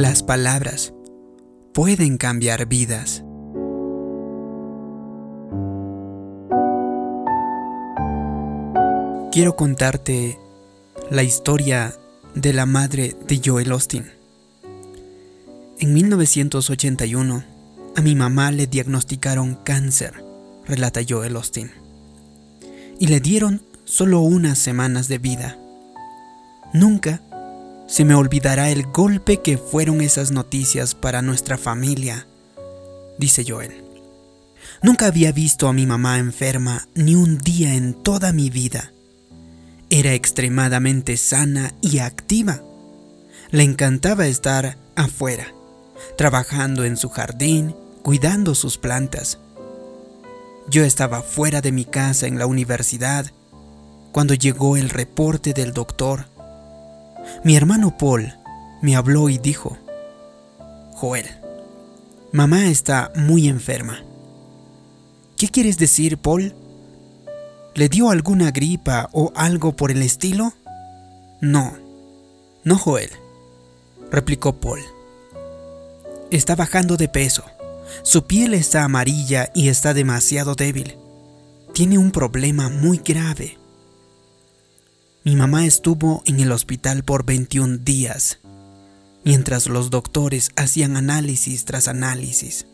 Las palabras pueden cambiar vidas. Quiero contarte la historia de la madre de Joel Austin. En 1981, a mi mamá le diagnosticaron cáncer, relata Joel Austin, y le dieron solo unas semanas de vida. Nunca se me olvidará el golpe que fueron esas noticias para nuestra familia, dice Joel. Nunca había visto a mi mamá enferma ni un día en toda mi vida. Era extremadamente sana y activa. Le encantaba estar afuera, trabajando en su jardín, cuidando sus plantas. Yo estaba fuera de mi casa en la universidad cuando llegó el reporte del doctor mi hermano Paul me habló y dijo, Joel, mamá está muy enferma. ¿Qué quieres decir, Paul? ¿Le dio alguna gripa o algo por el estilo? No, no, Joel, replicó Paul. Está bajando de peso. Su piel está amarilla y está demasiado débil. Tiene un problema muy grave. Mi mamá estuvo en el hospital por 21 días, mientras los doctores hacían análisis tras análisis.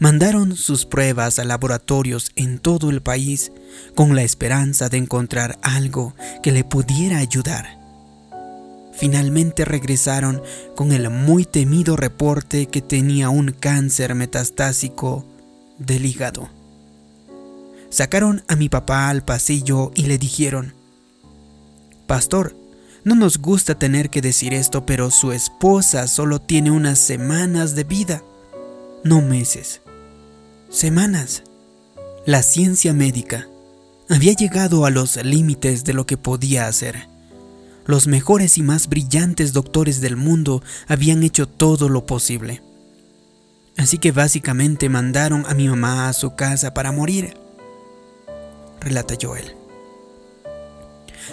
Mandaron sus pruebas a laboratorios en todo el país con la esperanza de encontrar algo que le pudiera ayudar. Finalmente regresaron con el muy temido reporte que tenía un cáncer metastásico del hígado. Sacaron a mi papá al pasillo y le dijeron, Pastor, no nos gusta tener que decir esto, pero su esposa solo tiene unas semanas de vida, no meses. Semanas. La ciencia médica había llegado a los límites de lo que podía hacer. Los mejores y más brillantes doctores del mundo habían hecho todo lo posible. Así que básicamente mandaron a mi mamá a su casa para morir, relata Joel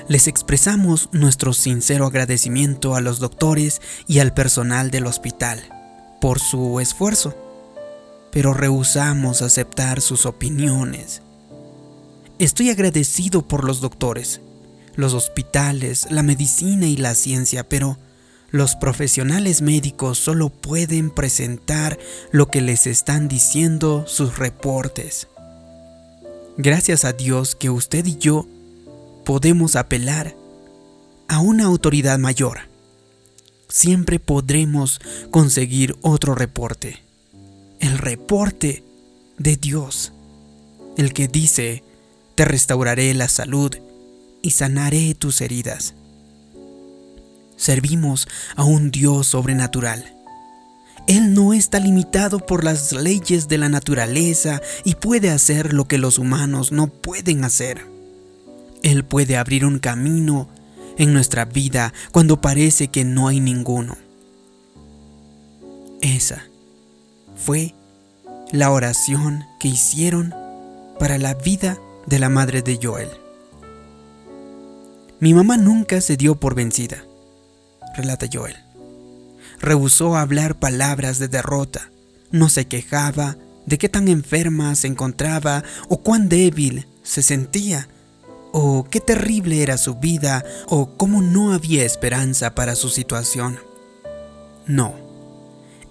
les expresamos nuestro sincero agradecimiento a los doctores y al personal del hospital por su esfuerzo, pero rehusamos aceptar sus opiniones. Estoy agradecido por los doctores, los hospitales, la medicina y la ciencia, pero los profesionales médicos solo pueden presentar lo que les están diciendo sus reportes. Gracias a Dios que usted y yo podemos apelar a una autoridad mayor. Siempre podremos conseguir otro reporte. El reporte de Dios. El que dice, te restauraré la salud y sanaré tus heridas. Servimos a un Dios sobrenatural. Él no está limitado por las leyes de la naturaleza y puede hacer lo que los humanos no pueden hacer. Él puede abrir un camino en nuestra vida cuando parece que no hay ninguno. Esa fue la oración que hicieron para la vida de la madre de Joel. Mi mamá nunca se dio por vencida, relata Joel. Rehusó hablar palabras de derrota, no se quejaba de qué tan enferma se encontraba o cuán débil se sentía o qué terrible era su vida, o cómo no había esperanza para su situación. No,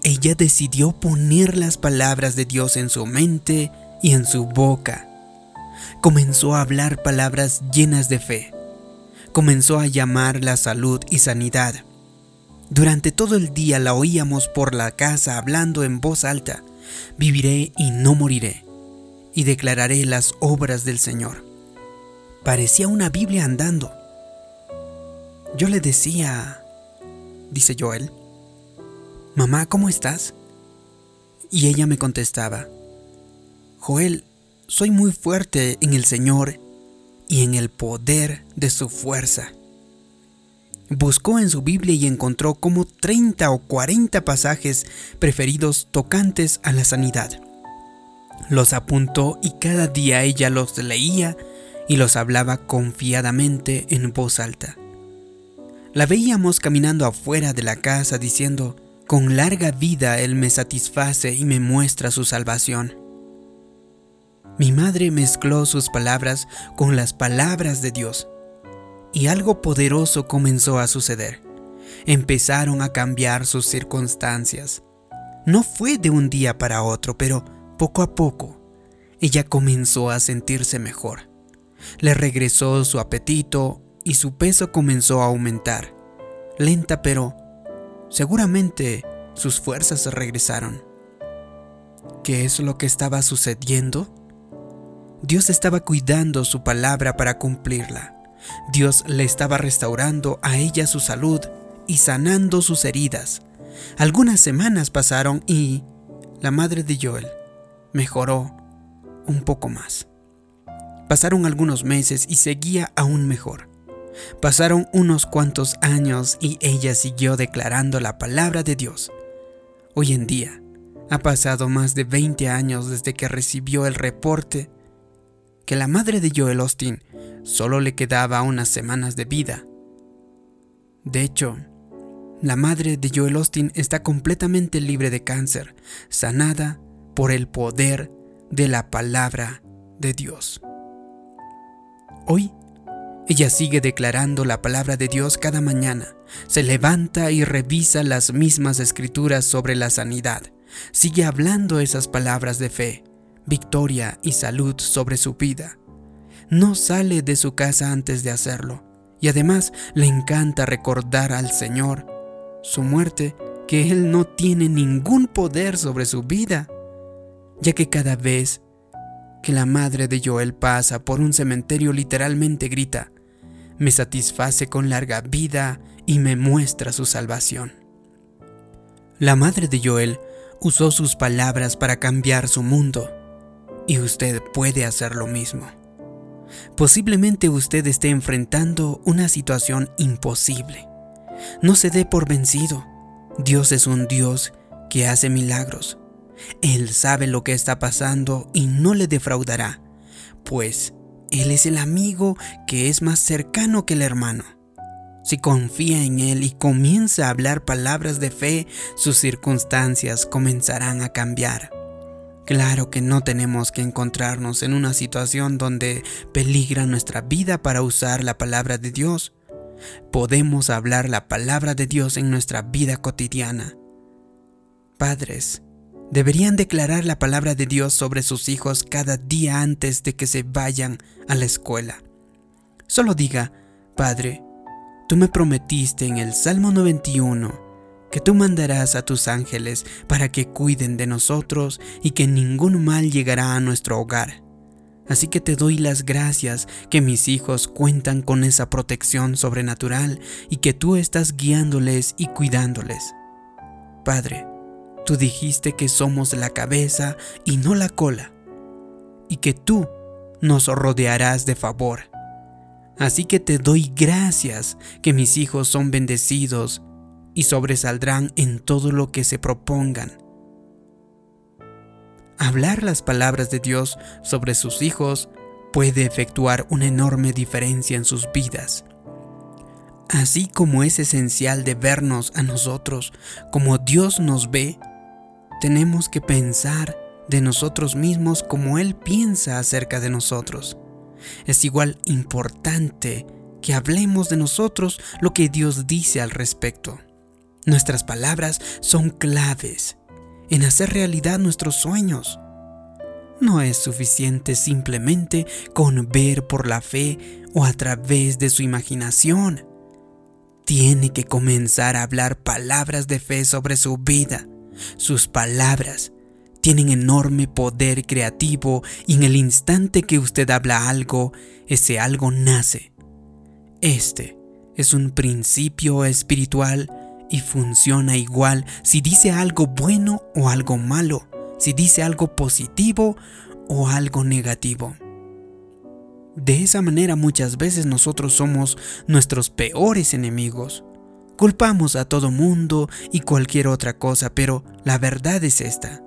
ella decidió poner las palabras de Dios en su mente y en su boca. Comenzó a hablar palabras llenas de fe. Comenzó a llamar la salud y sanidad. Durante todo el día la oíamos por la casa hablando en voz alta, viviré y no moriré, y declararé las obras del Señor. Parecía una Biblia andando. Yo le decía, dice Joel, Mamá, ¿cómo estás? Y ella me contestaba, Joel, soy muy fuerte en el Señor y en el poder de su fuerza. Buscó en su Biblia y encontró como 30 o 40 pasajes preferidos tocantes a la sanidad. Los apuntó y cada día ella los leía y los hablaba confiadamente en voz alta. La veíamos caminando afuera de la casa diciendo, Con larga vida Él me satisface y me muestra su salvación. Mi madre mezcló sus palabras con las palabras de Dios y algo poderoso comenzó a suceder. Empezaron a cambiar sus circunstancias. No fue de un día para otro, pero poco a poco ella comenzó a sentirse mejor. Le regresó su apetito y su peso comenzó a aumentar. Lenta pero seguramente sus fuerzas regresaron. ¿Qué es lo que estaba sucediendo? Dios estaba cuidando su palabra para cumplirla. Dios le estaba restaurando a ella su salud y sanando sus heridas. Algunas semanas pasaron y la madre de Joel mejoró un poco más. Pasaron algunos meses y seguía aún mejor. Pasaron unos cuantos años y ella siguió declarando la palabra de Dios. Hoy en día, ha pasado más de 20 años desde que recibió el reporte que la madre de Joel Austin solo le quedaba unas semanas de vida. De hecho, la madre de Joel Austin está completamente libre de cáncer, sanada por el poder de la palabra de Dios. Hoy, ella sigue declarando la palabra de Dios cada mañana, se levanta y revisa las mismas escrituras sobre la sanidad, sigue hablando esas palabras de fe, victoria y salud sobre su vida. No sale de su casa antes de hacerlo. Y además le encanta recordar al Señor su muerte, que Él no tiene ningún poder sobre su vida, ya que cada vez que la madre de Joel pasa por un cementerio literalmente grita, me satisface con larga vida y me muestra su salvación. La madre de Joel usó sus palabras para cambiar su mundo, y usted puede hacer lo mismo. Posiblemente usted esté enfrentando una situación imposible. No se dé por vencido. Dios es un Dios que hace milagros. Él sabe lo que está pasando y no le defraudará, pues Él es el amigo que es más cercano que el hermano. Si confía en Él y comienza a hablar palabras de fe, sus circunstancias comenzarán a cambiar. Claro que no tenemos que encontrarnos en una situación donde peligra nuestra vida para usar la palabra de Dios. Podemos hablar la palabra de Dios en nuestra vida cotidiana. Padres, deberían declarar la palabra de Dios sobre sus hijos cada día antes de que se vayan a la escuela. Solo diga, Padre, tú me prometiste en el Salmo 91 que tú mandarás a tus ángeles para que cuiden de nosotros y que ningún mal llegará a nuestro hogar. Así que te doy las gracias que mis hijos cuentan con esa protección sobrenatural y que tú estás guiándoles y cuidándoles. Padre, tú dijiste que somos la cabeza y no la cola, y que tú nos rodearás de favor. Así que te doy gracias que mis hijos son bendecidos y sobresaldrán en todo lo que se propongan. Hablar las palabras de Dios sobre sus hijos puede efectuar una enorme diferencia en sus vidas. Así como es esencial de vernos a nosotros como Dios nos ve, tenemos que pensar de nosotros mismos como Él piensa acerca de nosotros. Es igual importante que hablemos de nosotros lo que Dios dice al respecto. Nuestras palabras son claves en hacer realidad nuestros sueños. No es suficiente simplemente con ver por la fe o a través de su imaginación. Tiene que comenzar a hablar palabras de fe sobre su vida. Sus palabras tienen enorme poder creativo y en el instante que usted habla algo, ese algo nace. Este es un principio espiritual y funciona igual si dice algo bueno o algo malo, si dice algo positivo o algo negativo. De esa manera muchas veces nosotros somos nuestros peores enemigos. Culpamos a todo mundo y cualquier otra cosa, pero la verdad es esta.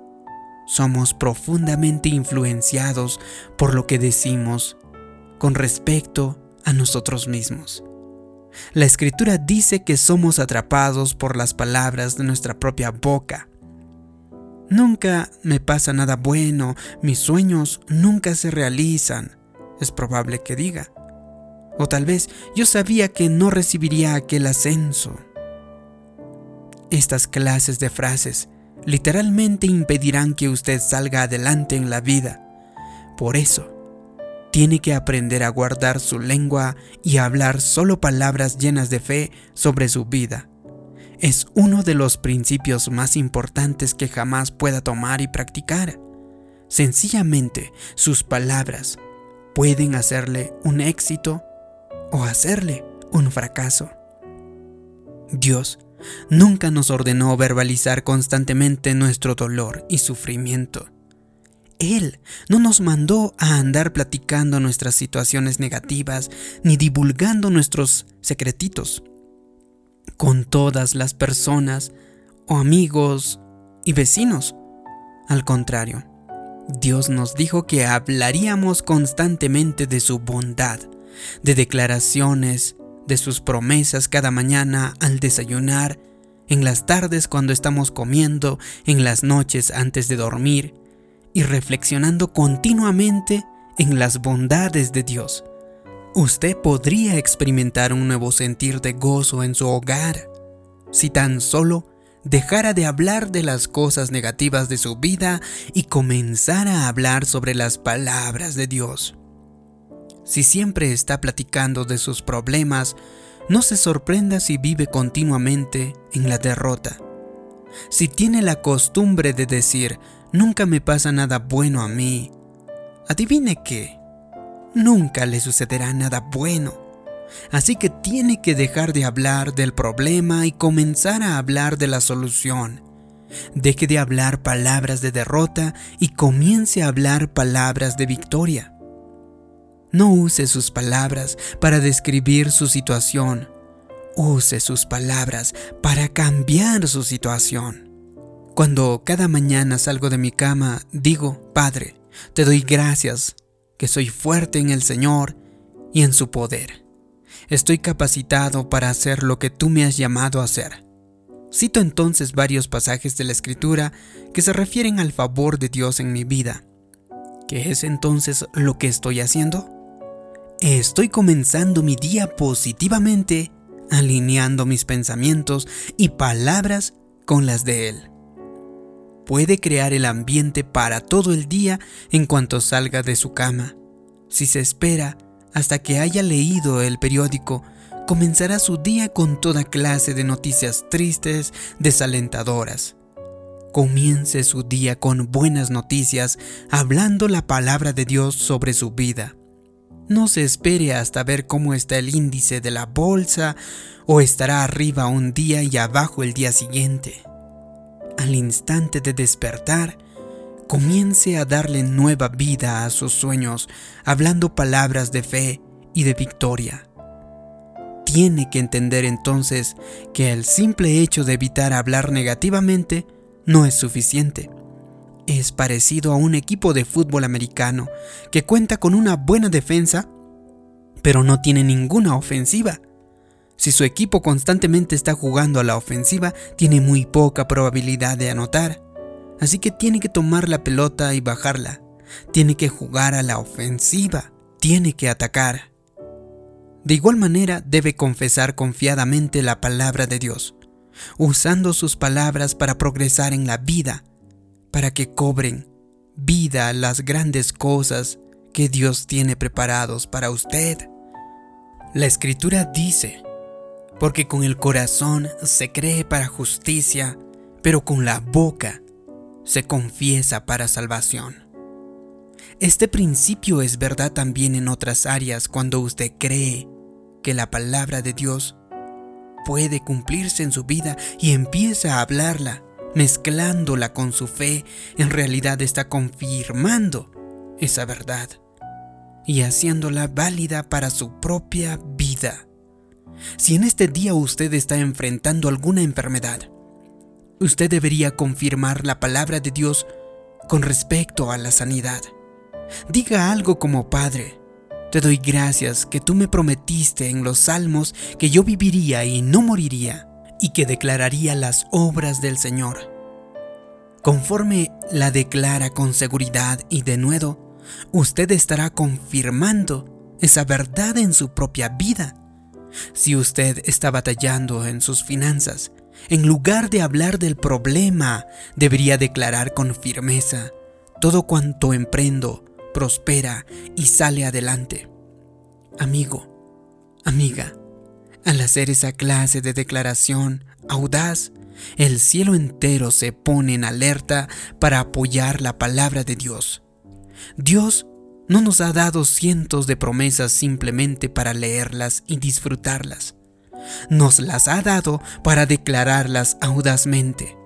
Somos profundamente influenciados por lo que decimos con respecto a nosotros mismos. La escritura dice que somos atrapados por las palabras de nuestra propia boca. Nunca me pasa nada bueno, mis sueños nunca se realizan, es probable que diga. O tal vez yo sabía que no recibiría aquel ascenso. Estas clases de frases literalmente impedirán que usted salga adelante en la vida. Por eso, tiene que aprender a guardar su lengua y a hablar solo palabras llenas de fe sobre su vida. Es uno de los principios más importantes que jamás pueda tomar y practicar. Sencillamente, sus palabras pueden hacerle un éxito o hacerle un fracaso. Dios nunca nos ordenó verbalizar constantemente nuestro dolor y sufrimiento. Él no nos mandó a andar platicando nuestras situaciones negativas ni divulgando nuestros secretitos con todas las personas o amigos y vecinos. Al contrario, Dios nos dijo que hablaríamos constantemente de su bondad, de declaraciones, de sus promesas cada mañana al desayunar, en las tardes cuando estamos comiendo, en las noches antes de dormir, y reflexionando continuamente en las bondades de Dios, usted podría experimentar un nuevo sentir de gozo en su hogar si tan solo dejara de hablar de las cosas negativas de su vida y comenzara a hablar sobre las palabras de Dios. Si siempre está platicando de sus problemas, no se sorprenda si vive continuamente en la derrota. Si tiene la costumbre de decir, nunca me pasa nada bueno a mí. Adivine qué, nunca le sucederá nada bueno. Así que tiene que dejar de hablar del problema y comenzar a hablar de la solución. Deje de hablar palabras de derrota y comience a hablar palabras de victoria. No use sus palabras para describir su situación. Use sus palabras para cambiar su situación. Cuando cada mañana salgo de mi cama, digo, Padre, te doy gracias, que soy fuerte en el Señor y en su poder. Estoy capacitado para hacer lo que tú me has llamado a hacer. Cito entonces varios pasajes de la Escritura que se refieren al favor de Dios en mi vida. ¿Qué es entonces lo que estoy haciendo? Estoy comenzando mi día positivamente, alineando mis pensamientos y palabras con las de Él puede crear el ambiente para todo el día en cuanto salga de su cama. Si se espera hasta que haya leído el periódico, comenzará su día con toda clase de noticias tristes, desalentadoras. Comience su día con buenas noticias, hablando la palabra de Dios sobre su vida. No se espere hasta ver cómo está el índice de la bolsa o estará arriba un día y abajo el día siguiente al instante de despertar, comience a darle nueva vida a sus sueños, hablando palabras de fe y de victoria. Tiene que entender entonces que el simple hecho de evitar hablar negativamente no es suficiente. Es parecido a un equipo de fútbol americano que cuenta con una buena defensa, pero no tiene ninguna ofensiva. Si su equipo constantemente está jugando a la ofensiva, tiene muy poca probabilidad de anotar. Así que tiene que tomar la pelota y bajarla. Tiene que jugar a la ofensiva. Tiene que atacar. De igual manera debe confesar confiadamente la palabra de Dios, usando sus palabras para progresar en la vida, para que cobren vida las grandes cosas que Dios tiene preparados para usted. La escritura dice, porque con el corazón se cree para justicia, pero con la boca se confiesa para salvación. Este principio es verdad también en otras áreas cuando usted cree que la palabra de Dios puede cumplirse en su vida y empieza a hablarla, mezclándola con su fe, en realidad está confirmando esa verdad y haciéndola válida para su propia vida. Si en este día usted está enfrentando alguna enfermedad, usted debería confirmar la palabra de Dios con respecto a la sanidad. Diga algo como Padre, te doy gracias que tú me prometiste en los salmos que yo viviría y no moriría, y que declararía las obras del Señor. Conforme la declara con seguridad y de nuevo, usted estará confirmando esa verdad en su propia vida. Si usted está batallando en sus finanzas, en lugar de hablar del problema, debería declarar con firmeza, todo cuanto emprendo prospera y sale adelante. Amigo, amiga, al hacer esa clase de declaración audaz, el cielo entero se pone en alerta para apoyar la palabra de Dios. Dios no nos ha dado cientos de promesas simplemente para leerlas y disfrutarlas. Nos las ha dado para declararlas audazmente,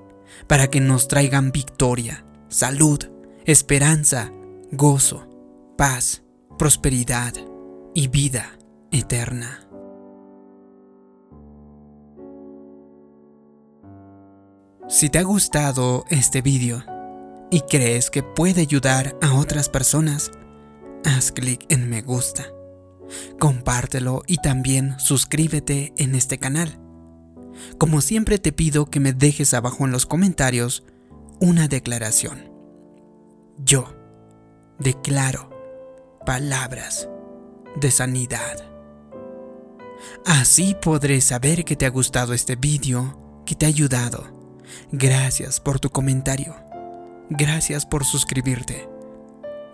para que nos traigan victoria, salud, esperanza gozo, paz, prosperidad y vida eterna. Si te ha gustado este vídeo y crees que puede ayudar a otras personas, haz clic en me gusta, compártelo y también suscríbete en este canal. Como siempre te pido que me dejes abajo en los comentarios una declaración. Yo declaro palabras de sanidad. Así podré saber que te ha gustado este vídeo, que te ha ayudado. Gracias por tu comentario. Gracias por suscribirte.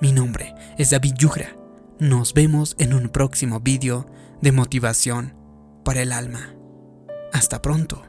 Mi nombre es David Yugra. Nos vemos en un próximo vídeo de motivación para el alma. Hasta pronto.